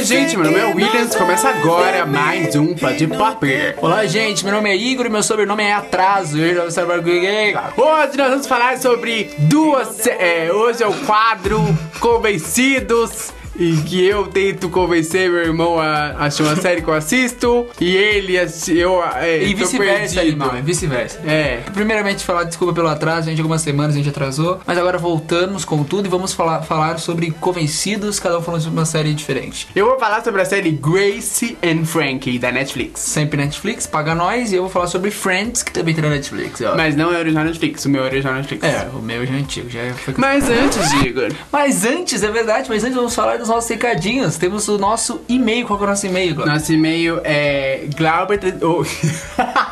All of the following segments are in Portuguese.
Oi, gente, meu nome é Williams. Começa agora mais um Pode Pop. Olá, gente, meu nome é Igor e meu sobrenome é Atraso. Hoje nós vamos falar sobre duas. É, hoje é o quadro Convencidos e que eu tento convencer meu irmão a assistir uma série que eu assisto e ele eu é, e vice-versa, irmão, e vice-versa. É. Primeiramente falar desculpa pelo atraso, gente, algumas semanas a gente atrasou, mas agora voltamos com tudo e vamos falar, falar sobre Convencidos, cada um falando sobre uma série diferente. Eu vou falar sobre a série Gracie and Frankie da Netflix. Sempre Netflix, paga nós, e eu vou falar sobre Friends, que também tem na Netflix, ó. Mas não é original Netflix, o meu é original Netflix. É, o meu já é antigo, já foi Mas antes, Igor. mas antes, é verdade, mas antes vamos falar dos nossos recadinhos. Temos o nosso e-mail. Qual é o nosso e-mail, Glauber? Nosso e-mail é Glauber. Oh.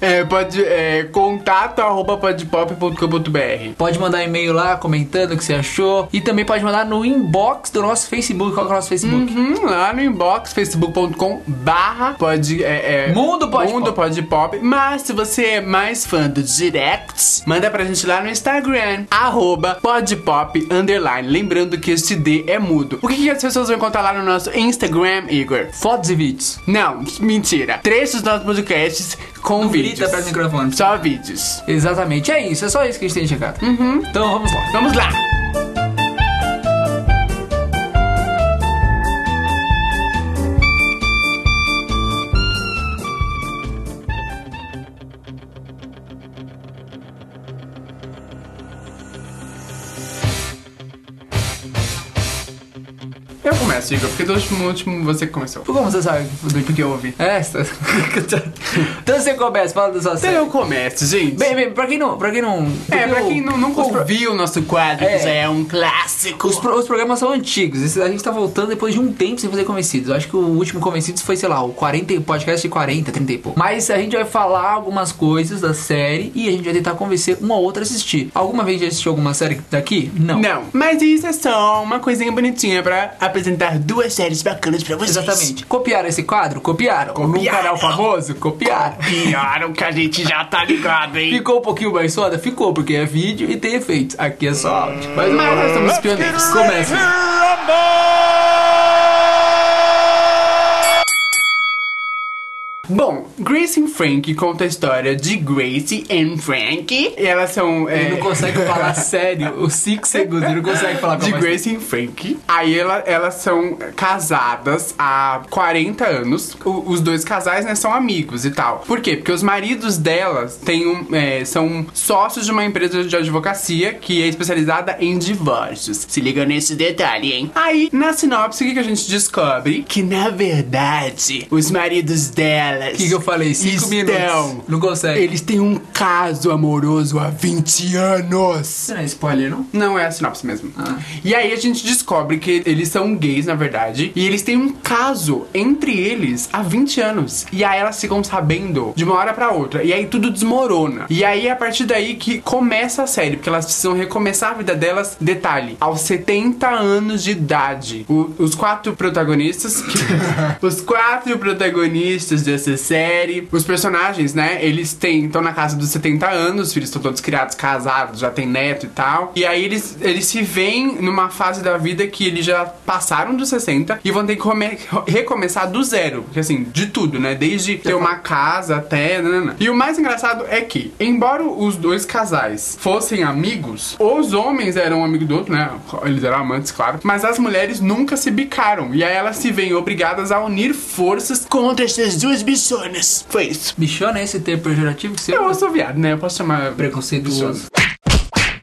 É, pode, é, contato arroba podpop.com.br Pode mandar e-mail lá comentando o que você achou. E também pode mandar no inbox do nosso Facebook. Qual é o nosso Facebook? Uhum, lá no inbox, facebook.com barra pode, é, é, Mundo Pode Mundo Pode Pop. Mas se você é mais fã do Directs, manda pra gente lá no Instagram, arroba podpop underline. Lembrando que este D é mudo. O que, que as pessoas vão encontrar lá no nosso Instagram, Igor? Fotos e vídeos. Não, mentira. Trechos dos nossos podcasts com vídeos. Grita perto do microfone. Só vídeos. Exatamente, é isso. É só isso que a gente tem de recado. Uhum. Então vamos lá. Vamos lá. Igor, porque do último, último você que começou. Como você sabe? Porque eu ouvi. É, tá- então você começa, fala da sua Então série. eu começo, gente. Bem, bem, pra quem não. Pra quem não. é, pra quem o- não, nunca ouviu o nosso quadro, É. que já é um clássico. Os, pro- os programas são antigos. A gente tá voltando depois de um tempo sem fazer Convencidos. Eu acho que o último Convencidos foi, sei lá, o 40, e- podcast de 40, 30 e pouco. Mas a gente vai falar algumas coisas da série e a gente vai tentar convencer uma ou outra a assistir. Alguma vez já assistiu alguma série daqui? Não. Não, mas isso é só uma coisinha bonitinha pra apresentar duas séries bacanas pra vocês. Exatamente. Copiaram esse quadro? Copiaram. Num Copiaram. canal famoso? Copiaram. Piaram que a gente já tá ligado, hein? Ficou um pouquinho mais foda? Ficou, porque é vídeo e tem efeitos. Aqui é só áudio. Mas, Mas nós somos pioneiros. Começa. Bom, Grace and Frank conta a história de Grace and Frank. E elas são. é, Ele não consegue falar sério os 5 segundos. Ele não consegue falar com de Grace and Frank. Aí ela- elas são casadas há 40 anos. O- os dois casais, né, são amigos e tal. Por quê? Porque os maridos delas têm um, é, são sócios de uma empresa de advocacia que é especializada em divórcios. Se liga nesse detalhe, hein? Aí, na sinopse, o que, a gente descobre? Que, na verdade, os maridos O que, que eu falei? 5 estão... minutos. Não consegue. Eles têm um caso amoroso há 20 anos. Não é spoiler, não? Não, é a sinopse mesmo. Ah. E aí a gente descobre que eles são gays, na verdade. E eles têm um caso entre eles há 20 anos. E aí elas ficam sabendo de uma hora pra outra. E aí tudo desmorona. E aí é a partir daí que começa a série. Porque elas precisam recomeçar a vida delas, detalhe, aos 70 anos de idade. O- os quatro protagonistas. os quatro protagonistas dessa série. Os personagens, né? Eles têm. estão na casa dos 70 anos, os filhos estão todos criados, casados, já tem neto e tal. E aí eles, eles se veem numa fase da vida que eles já passaram dos 60 e vão ter que come- recomeçar do zero. Assim, de tudo, né? Desde ter uma casa até. nanana. E o mais engraçado é que, embora os dois casais fossem amigos, os homens eram um amigo do outro, né? Eles eram amantes, claro. Mas as mulheres nunca se bicaram. E aí elas se veem obrigadas a unir forças contra essas duas bichonas. Foi isso. Bichona é esse termo pejorativo que você Eu sou viado, né? Eu posso chamar preconceituoso.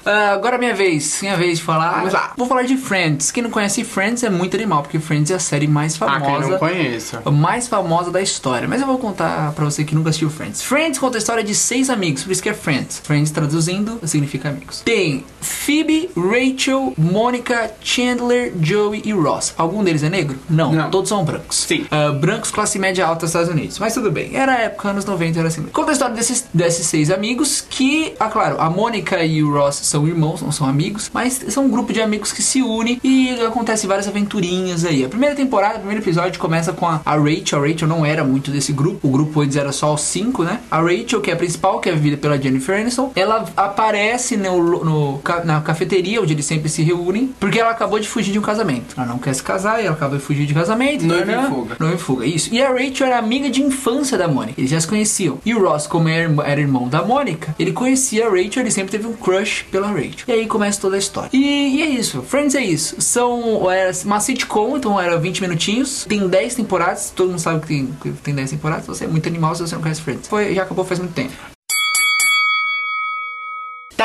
Ah, agora é minha vez, minha vez de falar. Vamos lá. Vou falar de Friends. Quem não conhece Friends é muito animal, porque Friends é a série mais Ah, quem famosa. não conheço. a mais famosa da história. Mas eu vou contar pra você que nunca assistiu Friends. Friends conta a história de seis amigos, por isso que é Friends. Friends traduzindo significa amigos. Tem Phoebe, Rachel, Mônica, Chandler, Joey e Ross. Algum deles é negro? Não, Não. todos são brancos. Sim. Ah, brancos, classe média alta dos Estados Unidos. Mas tudo bem. Era a época, anos 90, era assim. Conta a história desses, desses seis amigos que, ah, claro, a Mônica e o Ross são são irmãos, não são amigos, mas são um grupo de amigos que se unem e acontece várias aventurinhas aí. A primeira temporada, o primeiro episódio começa com a, a Rachel. A Rachel não era muito desse grupo, o grupo antes era só os cinco, né? A Rachel, que é a principal, que é vivida pela Jennifer Aniston, ela aparece no, no, na cafeteria onde eles sempre se reúnem, porque ela acabou de fugir de um casamento. Ela não quer se casar e ela acaba de fugir de casamento. Noiva né? em fuga. Noiva em fuga, isso. E a Rachel era amiga de infância da Mônica. Eles já se conheciam. E o Ross, como era irmão da Mônica, ele conhecia a Rachel, ele sempre teve um crush pela Rachel. E aí começa toda a história. E, e é isso. Friends é isso. São era uma sitcom, então era 20 minutinhos. Tem 10 temporadas. Todo mundo sabe que tem, que tem 10 temporadas. Você é muito animal se você não conhece Friends. Foi, já acabou faz muito tempo.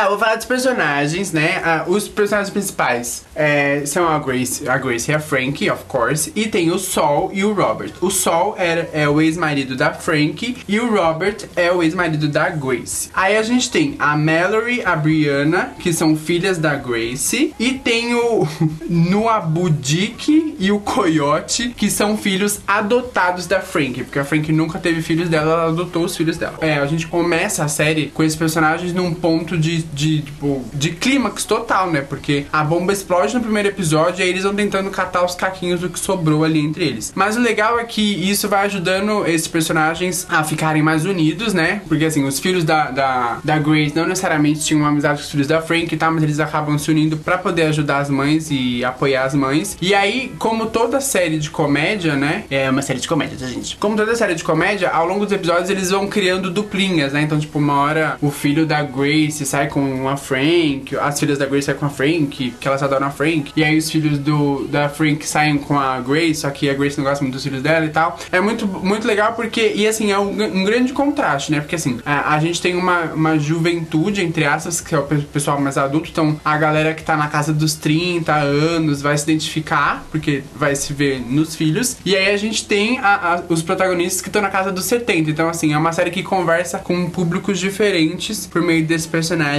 Tá, vou falar dos personagens, né? Ah, os personagens principais é, são a Grace, a Grace e a Frankie, of course. E tem o Sol e o Robert. O Sol é, é o ex-marido da Frankie e o Robert é o ex-marido da Grace. Aí a gente tem a Mallory, a Brianna, que são filhas da Grace. E tem o Nuabudik e o Coyote, que são filhos adotados da Frankie. Porque a Frankie nunca teve filhos dela, ela adotou os filhos dela. É, a gente começa a série com esses personagens num ponto de, de, tipo, de clímax total, né? Porque a bomba explode no primeiro episódio e aí eles vão tentando catar os caquinhos do que sobrou ali entre eles. Mas o legal é que isso vai ajudando esses personagens a ficarem mais unidos, né? Porque assim, os filhos da, da, da Grace não necessariamente tinham uma amizade com os filhos da Frank e tal, mas eles acabam se unindo pra poder ajudar as mães e apoiar as mães. E aí, como toda série de comédia, né? É uma série de comédia, tá, gente? Como toda série de comédia, ao longo dos episódios eles vão criando duplinhas, né? Então, tipo, uma hora o filho da Grace sai com a Frank, as filhas da Grace saem com a Frank, que elas adoram a Frank. E aí os filhos do, da Frank saem com a Grace, só que a Grace não gosta muito dos filhos dela e tal. É muito, muito legal porque, e assim, é um, um grande contraste, né? Porque assim, a, a gente tem uma, uma juventude, entre aspas, que é o pe- pessoal mais adulto, então a galera que tá na casa dos 30 anos vai se identificar, porque vai se ver nos filhos. E aí a gente tem a- a- os protagonistas que estão na casa dos 70. Então, assim, é uma série que conversa com públicos diferentes por meio desses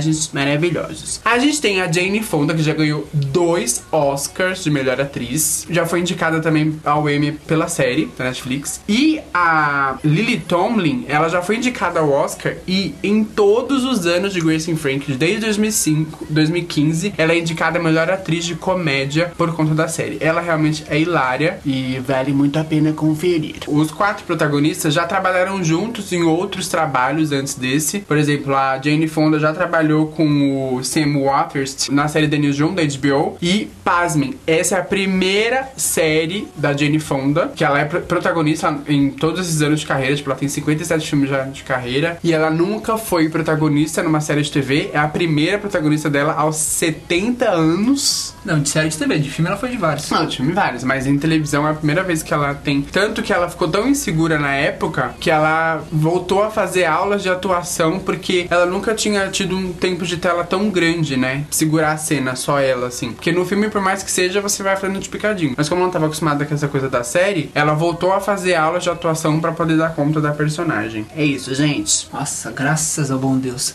personagens maravilhosos. A gente tem a Jane Fonda, que já ganhou dois Oscars de melhor atriz. Já foi indicada também ao Emmy pela série da Netflix. E a Lily Tomlin, ela já foi indicada ao Oscar e em todos os anos de Grace and Frank, desde 2005, 2015, ela é indicada a melhor atriz de comédia por conta da série. Ela realmente é hilária e vale muito a pena conferir. Os quatro protagonistas já trabalharam juntos em outros trabalhos antes desse. Por exemplo, a Jane Fonda já trabalhou com o Sam Waters na série The Newsroom da HBO. E, pasmem, essa é a primeira série da Jane Fonda, que ela é pro- protagonista em todos esses anos de carreira. Tipo, ela tem 57 filmes já de carreira. E ela nunca foi protagonista numa série de TV. É a primeira protagonista dela aos 70 anos. Não, de série de TV, de filme ela foi de vários. Não, de filme vários, mas em televisão é a primeira vez que ela tem. Tanto que ela ficou tão insegura na época que ela voltou a fazer aulas de atuação porque ela nunca tinha tido um tempo de tela tão grande, né? Segurar a cena, só ela, assim. Porque no filme, por mais que seja, você vai fazendo de picadinho. Mas como ela não tava acostumada com essa coisa da série, ela voltou a fazer aulas de atuação pra poder dar conta da personagem. É isso, gente. Nossa, graças ao bom Deus.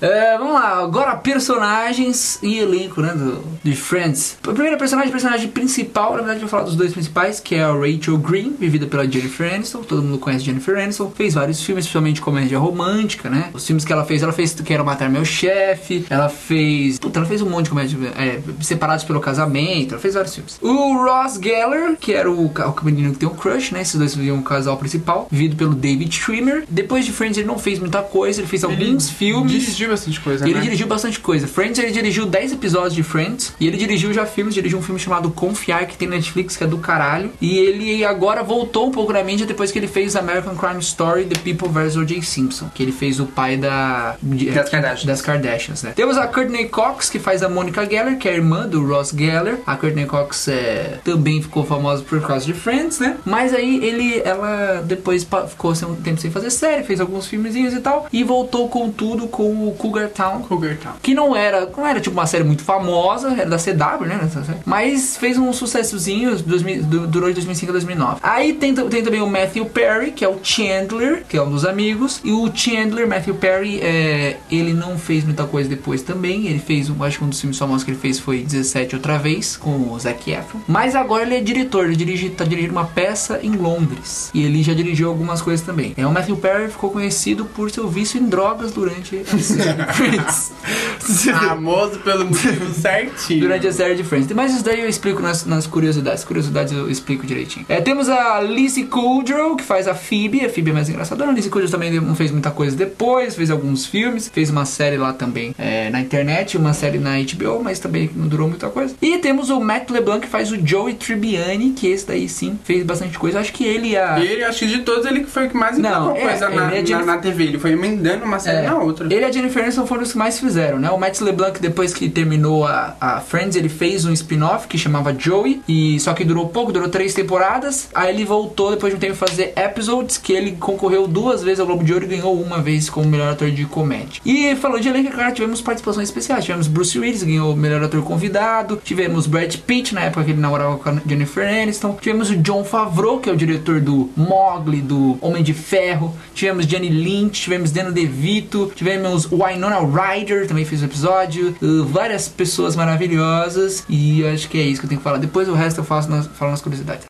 É, vamos lá, agora personagens e elenco, né, do, de Friends. O primeiro personagem, personagem principal, na verdade eu vou falar dos dois principais, que é a Rachel Green, vivida pela Jennifer Aniston, todo mundo conhece Jennifer Aniston, fez vários filmes, principalmente comédia romântica, né, os filmes que ela fez, ela fez Quero Matar Meu Chefe, ela fez, puta, ela fez um monte de comédia, é, Separados pelo Casamento, ela fez vários filmes. O Ross Geller, que era o, o menino que tem um crush, né, esses dois viviam um casal principal, vivido pelo David Schwimmer. Depois de Friends ele não fez muita coisa, ele fez alguns filmes. Dirigiu bastante coisa, Ele né? dirigiu bastante coisa. Friends, ele dirigiu 10 episódios de Friends. E ele dirigiu já filmes, dirigiu um filme chamado Confiar, que tem Netflix, que é do caralho. E ele agora voltou um pouco na mídia depois que ele fez American Crime Story, The People vs. O.J. Simpson. Que ele fez o pai da... Das Kardashians. Das Kardashians, né? Temos a Courtney Cox, que faz a Monica Geller, que é a irmã do Ross Geller. A Courtney Cox é, também ficou famosa por causa de Friends, né? Mas aí ele, ela depois ficou um tempo sem fazer série, fez alguns filmezinhos e tal. E voltou com tudo com o Cougar Town, Cougar Town. que não era, não era tipo uma série muito famosa, era da CW, né? Mas fez um sucessozinho, 2000 du- durou de 2005 a 2009. Aí tem, tem também o Matthew Perry, que é o Chandler, que é um dos amigos. E o Chandler, Matthew Perry, é, ele não fez muita coisa depois também. Ele fez, um, acho que um dos filmes famosos que ele fez foi 17 outra vez, com o Zac Efron. Mas agora ele é diretor, ele dirige, tá dirigindo uma peça em Londres. E ele já dirigiu algumas coisas também. É, o Matthew Perry ficou conhecido por seu vício em drogas durante a série. Friends. Famoso pelo motivo certinho. Durante a série de Friends. Mas isso daí eu explico nas, nas curiosidades. Curiosidades eu explico direitinho. É, temos a Lizzie Kudrow, que faz a Phoebe. A Phoebe é mais engraçadora. A Lizzie Kudrow também não fez muita coisa depois. Fez alguns filmes. Fez uma série lá também é, na internet. Uma série na HBO, mas também não durou muita coisa. E temos o Matt LeBlanc, que faz o Joey Tribbiani, que esse daí sim fez bastante coisa. Acho que ele a... Ele, acho que de todos, ele foi o que mais Não, é, coisa na, é de- na, na TV. Ele foi emendando uma série É. na outra. Ele e a Jennifer Aniston foram os que mais fizeram, né? O Matt LeBlanc, depois que terminou a, a Friends, ele fez um spin-off que chamava Joey, e só que durou pouco, durou três temporadas. Aí ele voltou depois de um tempo fazer episodes, que ele concorreu duas vezes ao Globo de Ouro e ganhou uma vez como melhor ator de comédia. E falou de elenco, cara, tivemos participações especiais. Tivemos Bruce Willis, ganhou o melhor ator convidado. Tivemos Brad Pitt, na época que ele namorava com a Jennifer Aniston. Tivemos o John Favreau, que é o diretor do Mogli, do Homem de Ferro. Tivemos Jenny Lynch, tivemos Danny DeVito, tivemos Winona Ryder, também fez o episódio. Uh, várias pessoas maravilhosas. E acho que é isso que eu tenho que falar. Depois o resto eu faço nas, falo nas curiosidades.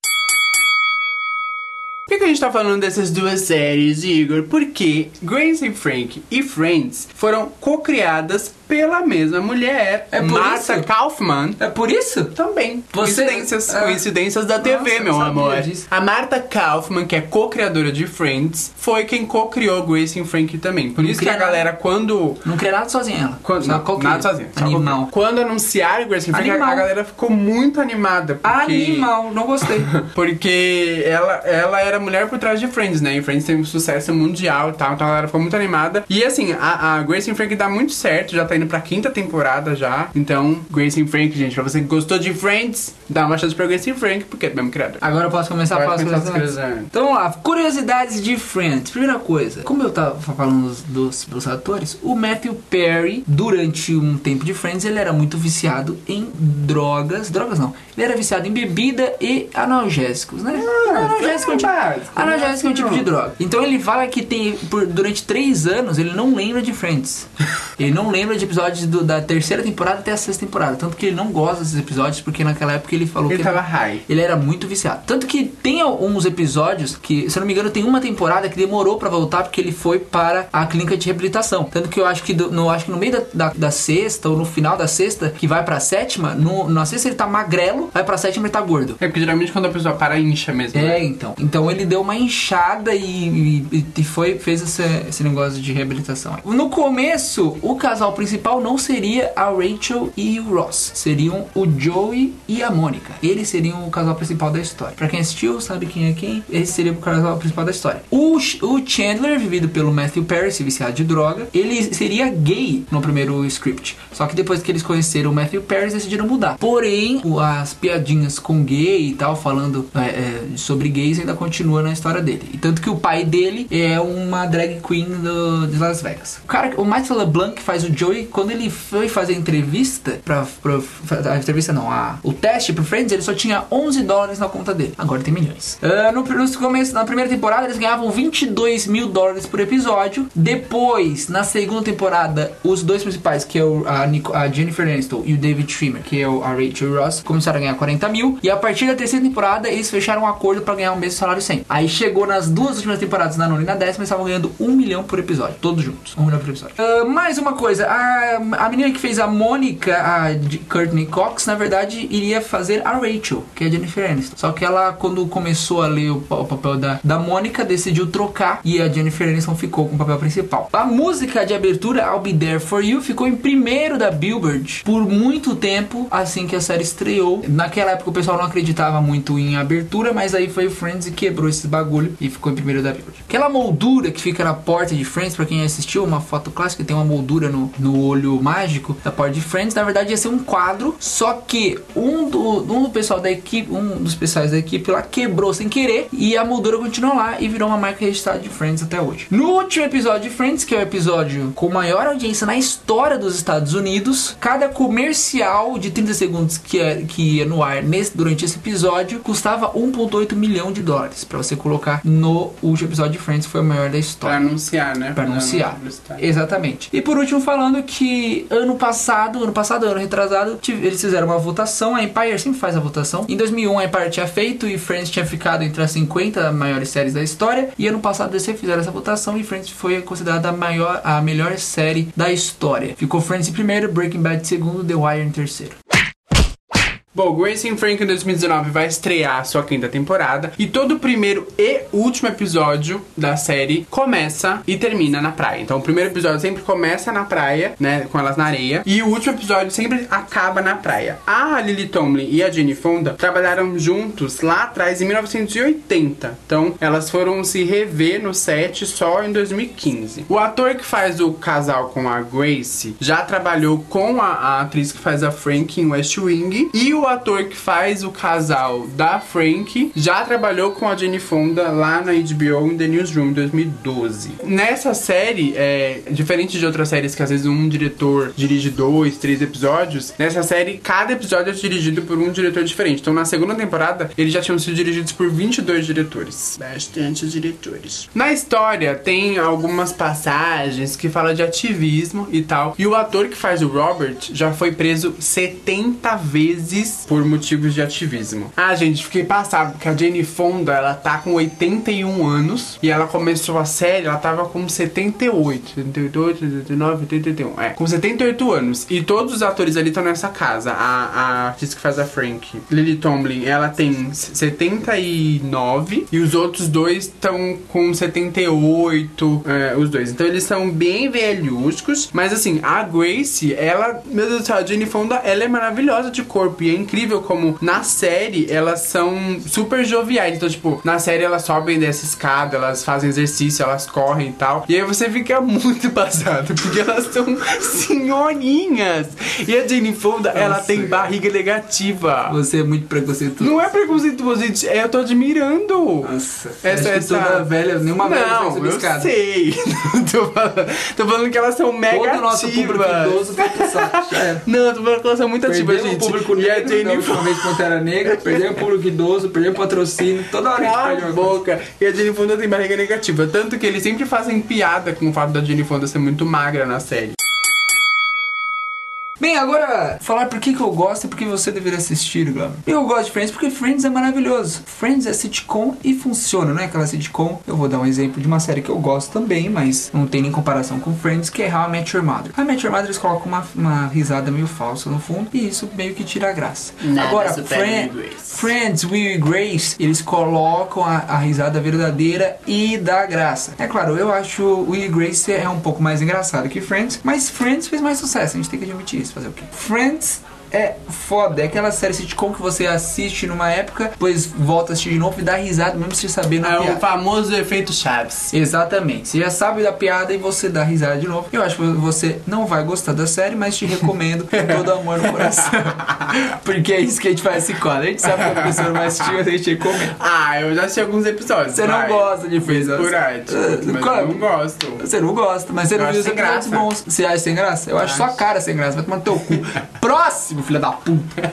Por que, que a gente tá falando dessas duas séries, Igor? Porque Grace and Frank e Friends foram co-criadas pela mesma mulher, É por Martha isso? Kaufman. É por isso? Também. Você- Coincidências, Ah. coincidências da TV, Nossa, meu amor. disso. A Martha Kaufman, que é co-criadora de Friends, foi quem co-criou Grace and Frank também. Por Não isso que a cria galera, quando Não cria nada sozinha ela. quando, Só não, nada sozinho. só Animal. Quando anunciaram Grace and Frank, a, galera ficou muito animada. Porque, Animal, não gostei. Porque ela, ela era mulher por trás de Friends, né? E Friends teve um sucesso mundial e tal, então a galera ficou muito animada. E assim, a, a Grace Frank dá muito certo, já tá indo pra quinta temporada já. Então, Grace and Frank, gente, pra você que gostou de Friends, dá uma chance pra Grace and Frank, porque é do mesmo criador. Agora eu posso começar a falar curiosidades. Então vamos lá, curiosidades de Friends. Primeira coisa, como eu tava falando dos, dos, dos atores, o Matthew Perry, durante um tempo de Friends, ele era muito viciado em drogas. Drogas não, ele era viciado em bebida e analgésicos, né? analgésico é um tipo, básico, analgésico é um tipo de droga. Então ele fala que tem, por, durante três anos, ele não lembra de Friends. ele não lembra de episódios do- da terceira temporada até a sexta temporada. Tanto que ele não gosta desses episódios, porque naquela época ele falou Ele que tava high. ele era muito viciado. Tanto que tem alguns episódios que, se eu não me engano, tem uma temporada que demorou pra voltar porque ele foi para a clínica de reabilitação. Tanto que eu acho que, do- no, acho que no meio da, da, da sexta ou no final da sexta, que vai pra sétima, no, na sexta ele tá magrelo, vai pra sétima ele tá gordo. É porque geralmente quando a pessoa para, incha mesmo. É, né? então. Então ele deu uma inchada e, e, e foi, fez esse, esse negócio de reabilitação. No começo, o casal principal não seria a Rachel e o Ross. Seriam o Joey e a Mônica. Eles seriam o casal principal da história. Pra quem assistiu, sabe quem é quem. Esse seria o casal principal da história. O, o Chandler, vivido pelo Matthew Perry, viciado de droga, ele seria gay no primeiro script. Só que depois que eles conheceram o Matthew Perry, decidiram mudar. Porém, o- as piadinhas com gay e tal, falando é, é, sobre gays, ainda continua na história dele. E tanto que o pai dele é uma drag queen do, de Las Vegas. O cara, o Michael LeBlanc que faz o Joey, quando ele foi fazer a entrevista pra, pra- a entrevista não, a, o teste pro Friends, ele só tinha 11 dólares na conta dele. Agora tem milhões. Ah, no, no começo, na primeira temporada, eles ganhavam 22 mil dólares por episódio. Depois, na segunda temporada, os dois principais, que é o, a, a Jennifer Aniston e o David Schwimmer, que é o, a Rachel Ross, começaram a ganhar 40 mil. E a partir da terceira temporada, eles fecharam um acordo pra ganhar o mesmo salário sempre. Aí chegou nas duas últimas temporadas, na nona e na décima, eles estavam ganhando um milhão por episódio, todos juntos. Um milhão por episódio. Ah, mais uma coisa, a, a menina que fez a Mônica, a de- Courtney Cox, na verdade, iria fazer a Rachel, que é a Jennifer Aniston. Só que ela, quando começou a ler o, o papel da, da Mônica, decidiu trocar e a Jennifer Aniston ficou com o papel principal. A música de abertura, I'll Be There For You, ficou em primeiro da Billboard por muito tempo, assim que a série estreou. Naquela época o pessoal não acreditava muito em abertura, mas aí foi o Friends e quebrou esse bagulho e ficou em primeiro da Billboard. Aquela moldura que fica na porta de Friends, pra quem assistiu, uma foto clássica, tem uma moldura no, no olho mágico da porta de Friends, na verdade ia ser um quadro, só que um do, um do pessoal da equipe, um dos pessoais da equipe lá quebrou sem querer e a moldura continuou lá e virou uma marca registrada de Friends até hoje. No último episódio de Friends, que é o episódio com maior audiência na história dos Estados Unidos, cada comercial de 30 segundos que, é, que ia no ar nesse, durante esse episódio custava 1,8 milhão de dólares pra você colocar no último episódio de Friends, que foi o maior da Pra história. anunciar, né? Uma anunciar. Exatamente. E por último, falando que ano passado, ano passado, ano retrasado, eles fizeram uma votação. A Empire sempre faz a votação. Em 2001 a Empire tinha feito e Friends tinha ficado entre as 50 maiores séries da história. E ano passado eles fizeram essa votação e Friends foi considerada a maior, a melhor série da história. Ficou Friends em primeiro, Breaking Bad em segundo, The Wire em terceiro. Bom, Grace and Frank em 2019 vai estrear a sua quinta temporada e todo o primeiro e último episódio da série começa e termina na praia. Então o primeiro episódio sempre começa na praia, né, com elas na areia, e o último episódio sempre acaba na praia. A Lily Tomlin e a Jane Fonda trabalharam juntos lá atrás em 1980. Então elas foram se rever no set só em 2015. O ator que faz o casal com a Grace já trabalhou com a, a atriz que faz a Frank em West Wing e o ator que faz o casal da Frank já trabalhou com a Jane Fonda lá na HBO em The Newsroom em 2012. Nessa série, é, diferente de outras séries que às vezes um diretor dirige dois, três episódios, nessa série cada episódio é dirigido por um diretor diferente. Então na segunda temporada eles já tinham sido dirigidos por 22 diretores. Bastante diretores. Na história tem algumas passagens que falam de ativismo e tal. E o ator que faz o Robert já foi preso 70 vezes por motivos de ativismo. Ah, gente, fiquei passado porque a Jane Fonda, ela tá com 81 anos e ela começou a série, ela tava com 78, 78, 79, 81. É, com 78 anos. E todos os atores ali estão nessa casa. A, a artista que faz a Frank, Lily Tomlin, ela tem 79 e os outros dois estão com 78, é, os dois. Então eles são bem velhústicos, mas assim, a Grace, ela, meu Deus do céu, a Jane Fonda, ela é maravilhosa de corpo e é incrível como na série elas são super joviais. Então, tipo, na série elas sobem dessa escada, elas fazem exercício, elas correm e tal. E aí você fica muito passado, porque elas são senhorinhas. E a Jane Fonda, ela Nossa, tem cara. barriga negativa. Você é muito preconceituoso. Não é preconceituoso, gente. É, eu tô admirando. Nossa, Essa, essa... toda velha, nenhuma velha vai Não, eu escada. sei. tô, falando, tô falando que elas são mega Todo o nosso público ativas. idoso saco. Já era. Não, tô falando que elas são muito ativas, Perdemos gente. o público e a negro, da última vez Pantera Negra, perdemos o público idoso, perdemos patrocínio, toda hora a gente Cala perde a coisa. boca. E a Jane Fonda tem barriga negativa. Tanto que eles sempre fazem piada com o fato da Jane Fonda ser muito magra na série. Bem, agora, falar por que, que eu gosto e por que você deveria assistir, Glauber. Eu gosto de Friends porque Friends é maravilhoso. Friends é sitcom e funciona, não é aquela sitcom. Eu vou dar um exemplo de uma série que eu gosto também, mas não tem nem comparação com Friends, que é How I Met Your Mother. How I Met Your Mother eles colocam uma, uma risada meio falsa no fundo e isso meio que tira a graça. Nada agora, Grace. Friends, Will e Grace, eles colocam a, a risada verdadeira e dá graça. É claro, eu acho Will e Grace é um pouco mais engraçado que Friends, mas Friends fez mais sucesso, a gente tem que admitir isso, fazer o quê? Friends é foda, é aquela série sitcom que você assiste numa época, depois volta a assistir de novo e dá risada mesmo sem saber na É o piada. famoso efeito Chaves. Exatamente. Você já sabe da piada e você dá risada de novo. Eu acho que você não vai gostar da série, mas te recomendo com todo amor no coração. Porque é isso que a gente faz quadro. A gente sabe que a pessoa não vai assistir, mas a gente recomenda. Ah, eu já assisti alguns episódios. Você não gosta de Friends. Por arte. Mas qual- eu não gosto. Você não gosta, mas você Eu não acho viu os sem episódios graça. bons. Você acha sem graça? Eu acho sua Acho. cara sem graça. Vai tomar no teu cu. Próximo, filha da puta.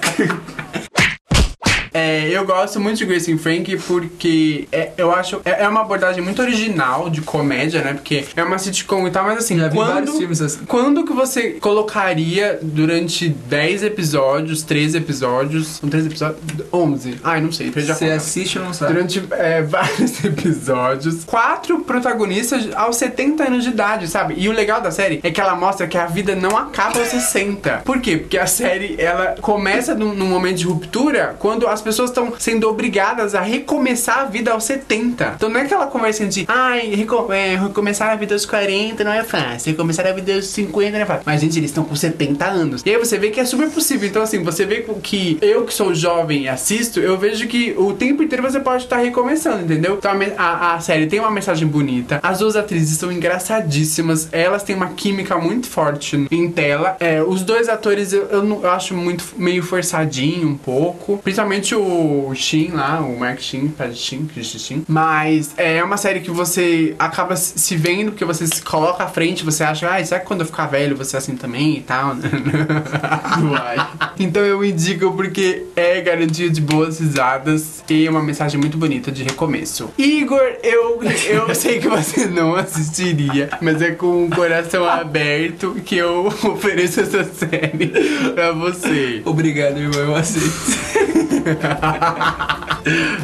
É, eu gosto muito de Grace and Frank porque é, eu acho é, é uma abordagem muito original de comédia, né? Porque é uma sitcom e tal, mas assim, Já quando, filmes assim. quando que você colocaria durante 10 episódios, 13 episódios, são 13 episódios? 11. Ai, não sei, perdi a Você conta. assiste ou não sabe? Durante é, vários episódios, quatro protagonistas aos 70 anos de idade, sabe? E o legal da série é que ela mostra que a vida não acaba aos 60. Por quê? Porque a série ela começa num, num momento de ruptura quando as pessoas estão sendo obrigadas a recomeçar a vida aos 70. Então não é aquela conversa de ai, reco é, recomeçar a vida aos 40 não é fácil, recomeçar a vida aos 50 não é fácil. Mas, gente, eles estão com 70 anos. E aí você vê que é super possível. Então, assim, você vê que eu que sou jovem e assisto, eu vejo que o tempo inteiro você pode estar recomeçando, entendeu? Então a, a, a série tem uma mensagem bonita. As duas atrizes são engraçadíssimas. Elas têm uma química muito forte em tela. É, os dois atores eu, eu não- eu acho muito meio forçadinho um pouco. Principalmente Principalmente o Shin lá, o Mark Shin, Pat Shin, Chris Shin. Mas é uma série que você acaba se vendo, porque você se coloca à frente, você acha, ah, será que quando eu ficar velho você é assim também e tal? Vai. Então eu indico porque é garantia de boas risadas e uma mensagem muito bonita de recomeço. Igor, eu, eu sei que você não assistiria, mas é com o coração aberto que eu ofereço essa série pra você. Obrigado, irmão, eu aceito.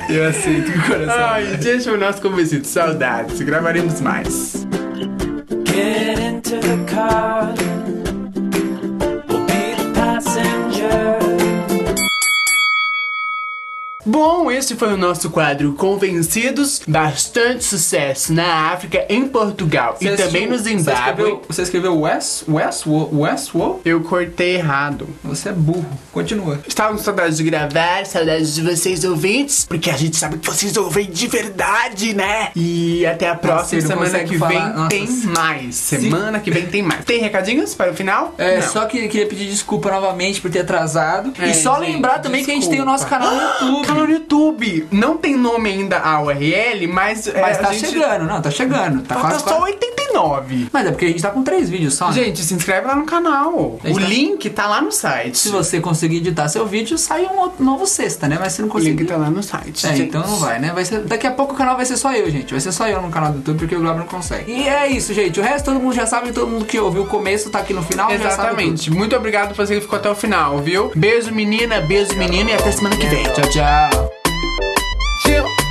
eu aceito com o coração. Ai, deixa o nosso convencido. Saudades. Gravaremos mais. Get into the car. Bom, esse foi o nosso quadro Convencidos. Bastante sucesso na África, em Portugal e também no Você Zimbábue. escreveu, você escreveu West, West, West, West, Eu cortei errado. Você é burro. Continua. Estava com saudades de gravar, saudades de vocês ouvintes, porque a gente sabe que vocês ouvem de verdade, né? E até a próxima você não semana que falar. vem Nossa, tem se- mais. Semana que vem tem mais. Tem recadinhos para o final? É, Não. só que queria pedir desculpa novamente por ter atrasado. É, e só gente, lembrar também que a gente tem o nosso desculpa. canal no YouTube no YouTube. Não tem nome ainda a URL, mas. Mas é, tá gente... chegando, não, tá chegando. Tá quase, só 80 mas é porque a gente tá com três vídeos só. Né? Gente, se inscreve lá no canal. O tá... link tá lá no site. Se você conseguir editar seu vídeo, sai um outro, novo sexta, né? Mas se não conseguir. O link tá lá no site. É, gente. então não vai, né? Vai ser... Daqui a pouco o canal vai ser só eu, gente. Vai ser só eu no canal do YouTube, porque o Globo não consegue. E é isso, gente. O resto todo mundo já sabe, todo mundo que ouviu o começo tá aqui no final. Exatamente. Muito obrigado por você que ficou até o final, viu? Beijo, menina, beijo, menino, e até semana que vem. Tchau, tchau. Tchau.